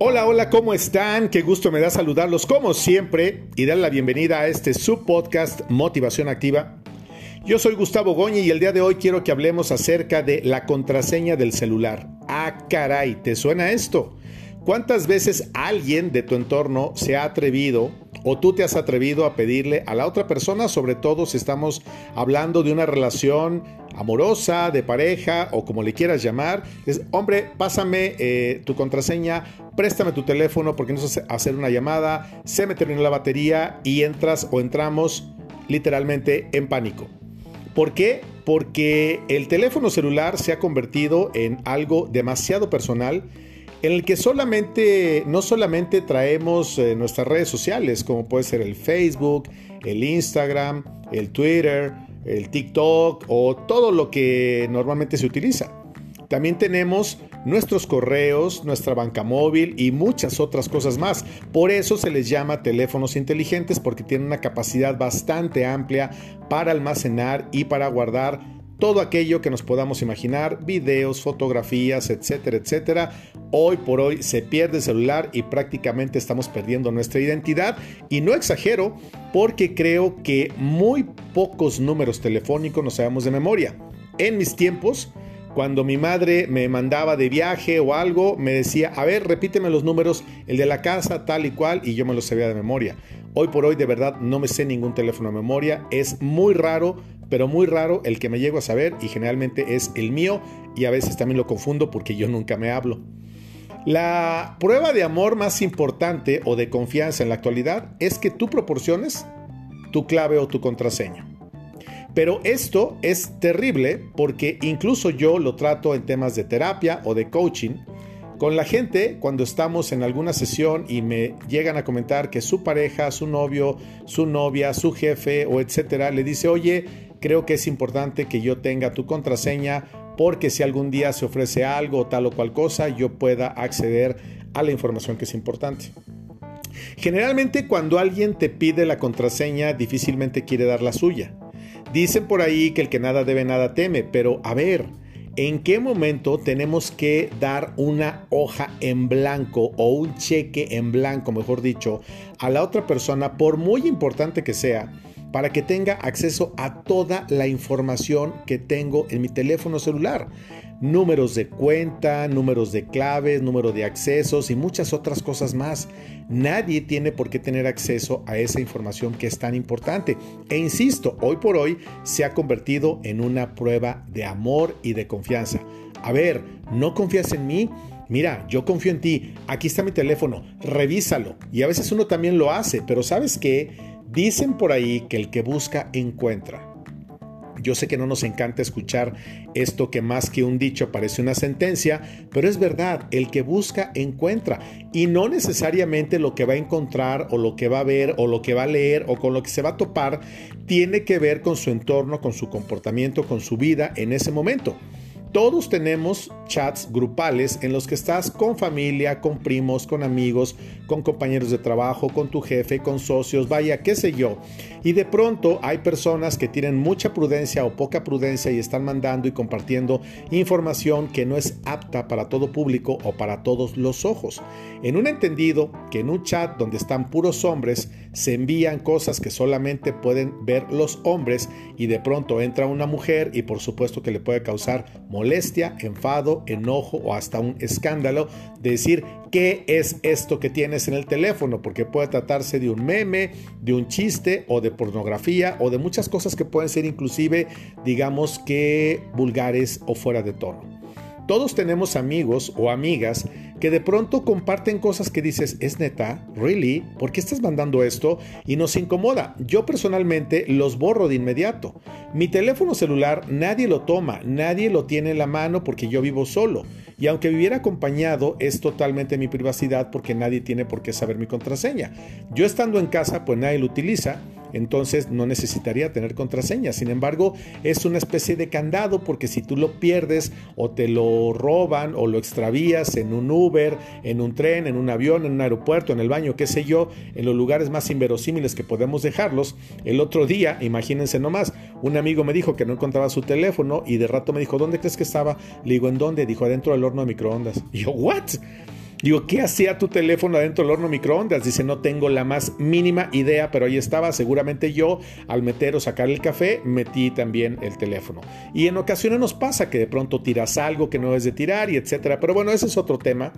Hola, hola, ¿cómo están? Qué gusto me da saludarlos como siempre y dar la bienvenida a este subpodcast Motivación Activa. Yo soy Gustavo Goñi y el día de hoy quiero que hablemos acerca de la contraseña del celular. Ah, caray, ¿te suena esto? ¿Cuántas veces alguien de tu entorno se ha atrevido o tú te has atrevido a pedirle a la otra persona, sobre todo si estamos hablando de una relación amorosa, de pareja o como le quieras llamar, es, hombre, pásame eh, tu contraseña, préstame tu teléfono porque no sé hacer una llamada, se me terminó la batería y entras o entramos literalmente en pánico. ¿Por qué? Porque el teléfono celular se ha convertido en algo demasiado personal en el que solamente, no solamente traemos eh, nuestras redes sociales, como puede ser el Facebook, el Instagram, el Twitter, el TikTok o todo lo que normalmente se utiliza. También tenemos nuestros correos, nuestra banca móvil y muchas otras cosas más. Por eso se les llama teléfonos inteligentes porque tienen una capacidad bastante amplia para almacenar y para guardar todo aquello que nos podamos imaginar, videos, fotografías, etcétera, etcétera. Hoy por hoy se pierde el celular y prácticamente estamos perdiendo nuestra identidad. Y no exagero porque creo que muy pocos números telefónicos nos sabemos de memoria. En mis tiempos, cuando mi madre me mandaba de viaje o algo, me decía, a ver, repíteme los números, el de la casa, tal y cual, y yo me los sabía de memoria. Hoy por hoy, de verdad, no me sé ningún teléfono de memoria. Es muy raro, pero muy raro el que me llego a saber y generalmente es el mío y a veces también lo confundo porque yo nunca me hablo. La prueba de amor más importante o de confianza en la actualidad es que tú proporciones tu clave o tu contraseña. Pero esto es terrible porque incluso yo lo trato en temas de terapia o de coaching con la gente cuando estamos en alguna sesión y me llegan a comentar que su pareja, su novio, su novia, su jefe o etcétera le dice, oye, creo que es importante que yo tenga tu contraseña porque si algún día se ofrece algo tal o cual cosa, yo pueda acceder a la información que es importante. Generalmente cuando alguien te pide la contraseña, difícilmente quiere dar la suya. Dicen por ahí que el que nada debe nada teme, pero a ver, ¿en qué momento tenemos que dar una hoja en blanco o un cheque en blanco, mejor dicho, a la otra persona, por muy importante que sea? para que tenga acceso a toda la información que tengo en mi teléfono celular. Números de cuenta, números de claves, número de accesos y muchas otras cosas más. Nadie tiene por qué tener acceso a esa información que es tan importante. E insisto, hoy por hoy se ha convertido en una prueba de amor y de confianza. A ver, ¿no confías en mí? Mira, yo confío en ti, aquí está mi teléfono, revísalo. Y a veces uno también lo hace, pero ¿sabes qué? Dicen por ahí que el que busca encuentra. Yo sé que no nos encanta escuchar esto que más que un dicho parece una sentencia, pero es verdad, el que busca encuentra. Y no necesariamente lo que va a encontrar o lo que va a ver o lo que va a leer o con lo que se va a topar tiene que ver con su entorno, con su comportamiento, con su vida en ese momento. Todos tenemos chats grupales en los que estás con familia, con primos, con amigos, con compañeros de trabajo, con tu jefe, con socios, vaya, qué sé yo. Y de pronto hay personas que tienen mucha prudencia o poca prudencia y están mandando y compartiendo información que no es apta para todo público o para todos los ojos. En un entendido que en un chat donde están puros hombres se envían cosas que solamente pueden ver los hombres y de pronto entra una mujer y por supuesto que le puede causar molestia, enfado, enojo o hasta un escándalo de decir qué es esto que tienes en el teléfono, porque puede tratarse de un meme, de un chiste o de pornografía o de muchas cosas que pueden ser inclusive, digamos que vulgares o fuera de tono. Todos tenemos amigos o amigas que de pronto comparten cosas que dices, ¿es neta? ¿Really? ¿Por qué estás mandando esto? Y nos incomoda. Yo personalmente los borro de inmediato. Mi teléfono celular nadie lo toma, nadie lo tiene en la mano porque yo vivo solo. Y aunque viviera acompañado, es totalmente mi privacidad porque nadie tiene por qué saber mi contraseña. Yo estando en casa, pues nadie lo utiliza entonces no necesitaría tener contraseña. Sin embargo, es una especie de candado porque si tú lo pierdes o te lo roban o lo extravías en un Uber, en un tren, en un avión, en un aeropuerto, en el baño, qué sé yo, en los lugares más inverosímiles que podemos dejarlos, el otro día, imagínense nomás, un amigo me dijo que no encontraba su teléfono y de rato me dijo, ¿dónde crees que estaba? Le digo, ¿en dónde? Dijo, adentro del horno de microondas. Y yo, ¿what? Digo, ¿qué hacía tu teléfono adentro del horno microondas? Dice, no tengo la más mínima idea, pero ahí estaba. Seguramente yo, al meter o sacar el café, metí también el teléfono. Y en ocasiones nos pasa que de pronto tiras algo que no es de tirar y etcétera. Pero bueno, ese es otro tema.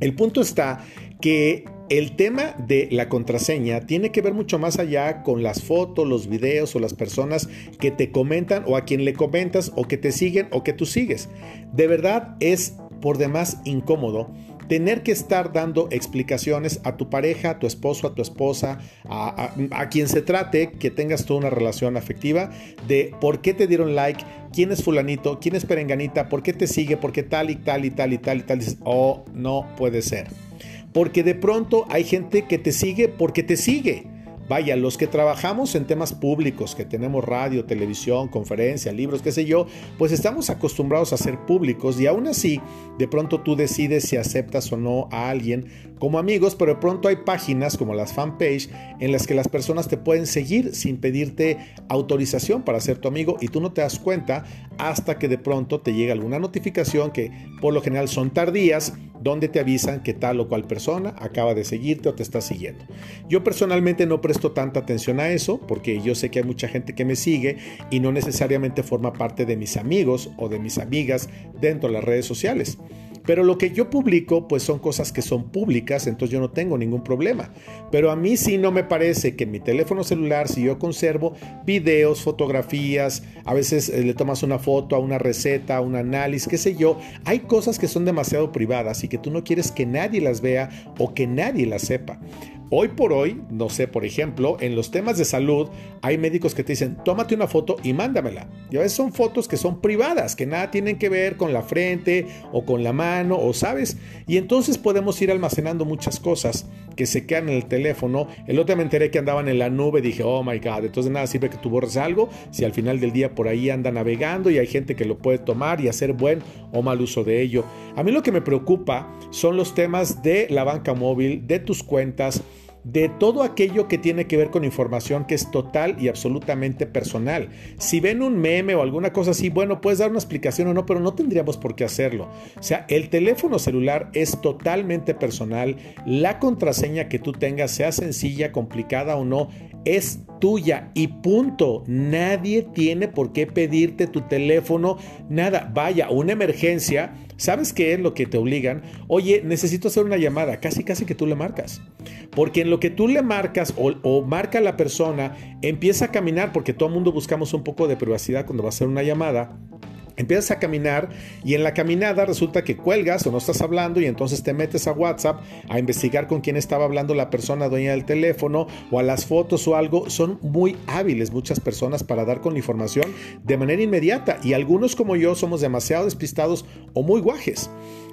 El punto está que el tema de la contraseña tiene que ver mucho más allá con las fotos, los videos o las personas que te comentan o a quien le comentas o que te siguen o que tú sigues. De verdad es por demás incómodo tener que estar dando explicaciones a tu pareja, a tu esposo, a tu esposa, a, quien se trate, que tengas toda una relación afectiva, de por qué te dieron like, quién es fulanito, quién es perenganita, por qué te sigue, por qué tal y tal y tal y tal y tal. Dices, oh, no puede ser. Porque de pronto hay gente que te sigue porque te sigue. Vaya, los que trabajamos en temas públicos, que tenemos radio, televisión, conferencia, libros, qué sé yo, pues estamos acostumbrados a ser públicos y aún así, de pronto tú decides si aceptas o no a alguien como amigos, pero de pronto hay páginas como las fanpage en las que las personas te pueden seguir sin pedirte autorización para ser tu amigo y tú no te das cuenta hasta que de pronto te llega alguna notificación que por lo general son tardías donde te avisan que tal o cual persona acaba de seguirte o te está siguiendo. Yo personalmente no presto tanta atención a eso porque yo sé que hay mucha gente que me sigue y no necesariamente forma parte de mis amigos o de mis amigas dentro de las redes sociales. Pero lo que yo publico, pues son cosas que son públicas, entonces yo no tengo ningún problema. Pero a mí sí no me parece que en mi teléfono celular, si yo conservo videos, fotografías, a veces eh, le tomas una foto a una receta, un análisis, qué sé yo, hay cosas que son demasiado privadas y que tú no quieres que nadie las vea o que nadie las sepa. Hoy por hoy, no sé, por ejemplo, en los temas de salud hay médicos que te dicen, tómate una foto y mándamela. Y a veces son fotos que son privadas, que nada tienen que ver con la frente o con la mano o sabes. Y entonces podemos ir almacenando muchas cosas que se quedan en el teléfono. El otro día me enteré que andaban en la nube, dije, oh my god, entonces nada sirve que tú borres algo si al final del día por ahí anda navegando y hay gente que lo puede tomar y hacer buen o mal uso de ello. A mí lo que me preocupa son los temas de la banca móvil, de tus cuentas, de todo aquello que tiene que ver con información que es total y absolutamente personal. Si ven un meme o alguna cosa así, bueno, puedes dar una explicación o no, pero no tendríamos por qué hacerlo. O sea, el teléfono celular es totalmente personal. La contraseña que tú tengas, sea sencilla, complicada o no, es tuya y punto. Nadie tiene por qué pedirte tu teléfono, nada. Vaya, una emergencia, ¿sabes qué es lo que te obligan? Oye, necesito hacer una llamada, casi casi que tú le marcas. Porque en lo que tú le marcas o, marca la persona, empieza a caminar, porque todo el mundo buscamos un poco de privacidad cuando va a hacer una llamada Empiezas a caminar y en la caminada resulta que cuelgas o no estás hablando y entonces te metes a WhatsApp a investigar con quién estaba hablando la persona dueña del teléfono o a las fotos o algo. Son muy hábiles muchas personas para dar con la información de manera inmediata y algunos como yo somos demasiado despistados o muy guajes.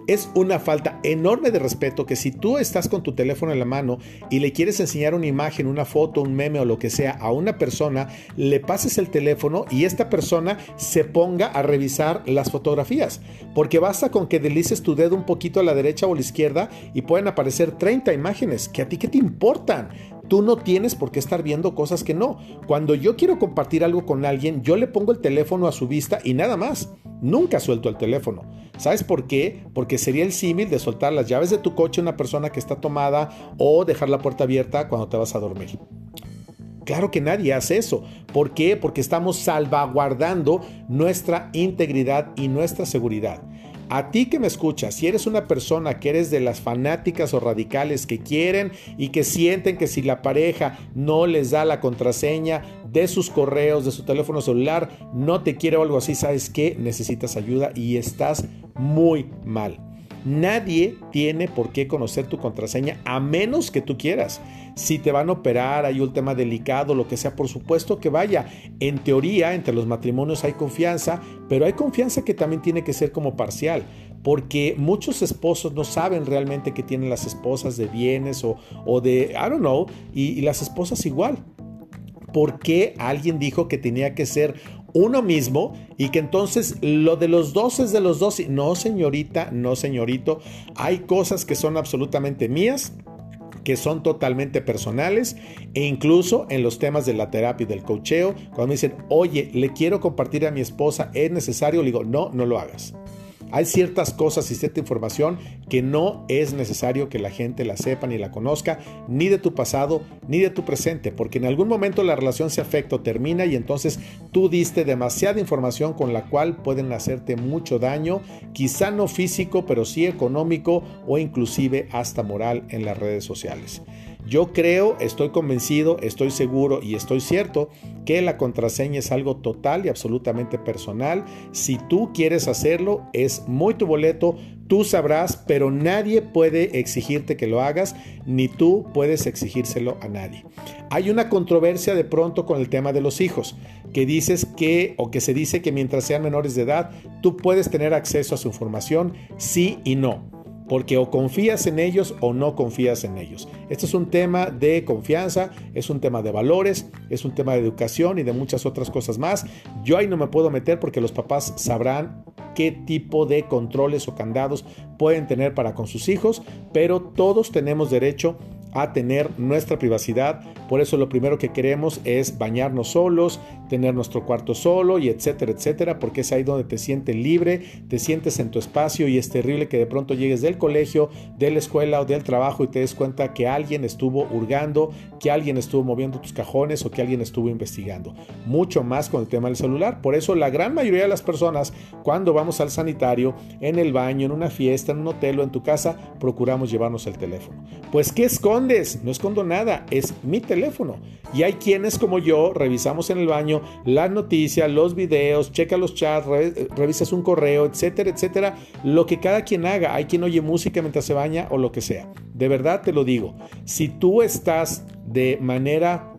Es una falta enorme de respeto que si tú estás con tu teléfono en la mano y le quieres enseñar una imagen, una foto, un meme o lo que sea a una persona, le pases el teléfono y esta persona se ponga a revisar las fotografías. Porque basta con que deslices tu dedo un poquito a la derecha o a la izquierda y pueden aparecer 30 imágenes que a ti qué te importan. Tú no tienes por qué estar viendo cosas que no. Cuando yo quiero compartir algo con alguien, yo le pongo el teléfono a su vista y nada más. Nunca suelto el teléfono. ¿Sabes por qué? Porque sería el símil de soltar las llaves de tu coche a una persona que está tomada o dejar la puerta abierta cuando te vas a dormir. Claro que nadie hace eso. ¿Por qué? Porque estamos salvaguardando nuestra integridad y nuestra seguridad. A ti que me escuchas, si eres una persona que eres de las fanáticas o radicales que quieren y que sienten que si la pareja no les da la contraseña de sus correos, de su teléfono celular, no te quiere o algo así, sabes que necesitas ayuda y estás muy mal. Nadie tiene por qué conocer tu contraseña a menos que tú quieras. Si te van a operar, hay un tema delicado, lo que sea, por supuesto que vaya. En teoría, entre los matrimonios hay confianza, pero hay confianza que también tiene que ser como parcial porque muchos esposos no saben realmente que tienen las esposas de bienes o, de, I don't know, y, y las esposas igual. ¿Por qué alguien dijo que tenía que ser uno mismo y que entonces lo de los dos es de los dos. No, señorita, no, señorito. Hay cosas que son absolutamente mías que son totalmente personales e incluso en los temas de la terapia y del cocheo, cuando me dicen, oye, le quiero compartir a mi esposa, es necesario, le digo, no, no lo hagas. Hay ciertas cosas y cierta información que no es necesario que la gente la sepa ni la conozca, ni de tu pasado, ni de tu presente, porque en algún momento la relación se afecta o termina y entonces tú diste demasiada información con la cual pueden hacerte mucho daño, quizá no físico, pero sí económico o inclusive hasta moral en las redes sociales. Yo creo, estoy convencido, estoy seguro y estoy cierto que la contraseña es algo total y absolutamente personal. Si tú quieres hacerlo, es muy tu boleto, tú sabrás, pero nadie puede exigirte que lo hagas, ni tú puedes exigírselo a nadie. Hay una controversia de pronto con el tema de los hijos, que dices que o que se dice que mientras sean menores de edad, tú puedes tener acceso a su información, sí y no porque o confías en ellos o no confías en ellos. Esto es un tema de confianza, es un tema de valores, es un tema de educación y de muchas otras cosas más. Yo ahí no me puedo meter porque los papás sabrán qué tipo de controles o candados pueden tener para con sus hijos, pero todos tenemos derecho a tener nuestra privacidad. Por eso lo primero que queremos es bañarnos solos, tener nuestro cuarto solo y etcétera, etcétera, porque es ahí donde te sientes libre, te sientes en tu espacio y es terrible que de pronto llegues del colegio, de la escuela o del trabajo y te des cuenta que alguien estuvo hurgando, que alguien estuvo moviendo tus cajones o que alguien estuvo investigando. Mucho más con el tema del celular. Por eso la gran mayoría de las personas cuando vamos al sanitario, en el baño, en una fiesta, en un hotel o en tu casa, procuramos llevarnos el teléfono. Pues ¿qué esconde? No escondo nada, es mi teléfono. Y hay quienes como yo revisamos en el baño las noticias, los videos, checa los chats, revisas un correo, etcétera, etcétera. Lo que cada quien haga. Hay quien oye música mientras se baña o lo que sea. De verdad te lo digo. Si tú estás de manera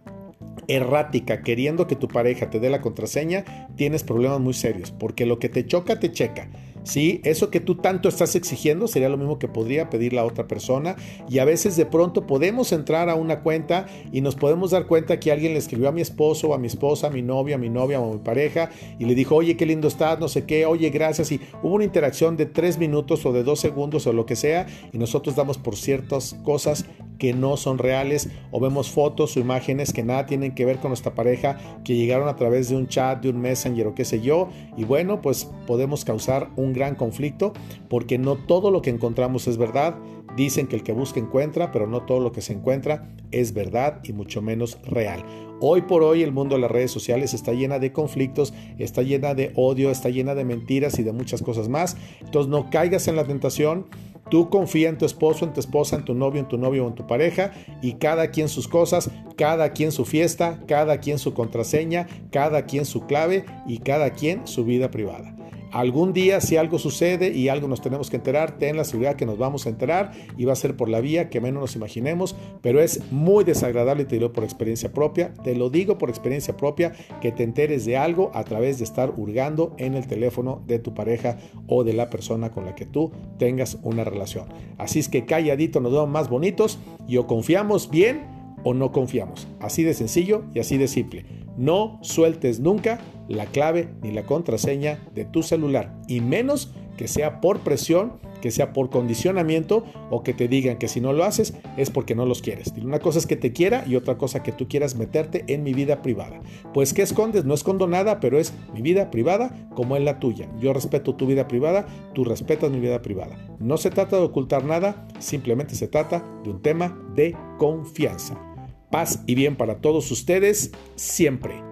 errática queriendo que tu pareja te dé la contraseña, tienes problemas muy serios, porque lo que te choca, te checa. ¿Sí? Eso que tú tanto estás exigiendo sería lo mismo que podría pedir la otra persona y a veces de pronto podemos entrar a una cuenta y nos podemos dar cuenta que alguien le escribió a mi esposo a mi esposa, a mi novia, a mi novia o a mi pareja y le dijo, oye, qué lindo estás, no sé qué, oye, gracias y hubo una interacción de tres minutos o de dos segundos o lo que sea y nosotros damos por ciertas cosas que no son reales o vemos fotos o imágenes que nada tienen que ver con nuestra pareja que llegaron a través de un chat, de un messenger o qué sé yo y bueno pues podemos causar un gran conflicto porque no todo lo que encontramos es verdad dicen que el que busca encuentra pero no todo lo que se encuentra es verdad y mucho menos real Hoy por hoy el mundo de las redes sociales está llena de conflictos, está llena de odio, está llena de mentiras y de muchas cosas más. Entonces no caigas en la tentación Tú confía en tu esposo, en tu esposa, en tu novio, en tu novio o en tu pareja y cada quien sus cosas, cada quien su fiesta, cada quien su contraseña, cada quien su clave y cada quien su vida privada. Algún día si algo sucede y algo nos tenemos que enterar, ten la seguridad que nos vamos a enterar y va a ser por la vía que menos nos imaginemos, pero es muy desagradable, te digo por experiencia propia, te lo digo por experiencia propia, que te enteres de algo a través de estar hurgando en el teléfono de tu pareja o de la persona con la que tú tengas una relación. Así es que calladito nos vemos más bonitos y o confiamos bien o no confiamos. Así de sencillo y así de simple. No sueltes nunca la clave ni la contraseña de tu celular y menos que sea por presión, que sea por condicionamiento o que te digan que si no lo haces es porque no los quieres. Una cosa es que te quiera y otra cosa que tú quieras meterte en mi vida privada. Pues ¿qué escondes? No escondo nada, pero es mi vida privada como es la tuya. Yo respeto tu vida privada, tú respetas mi vida privada. No se trata de ocultar nada, simplemente se trata de un tema de confianza. Paz y bien para todos ustedes siempre.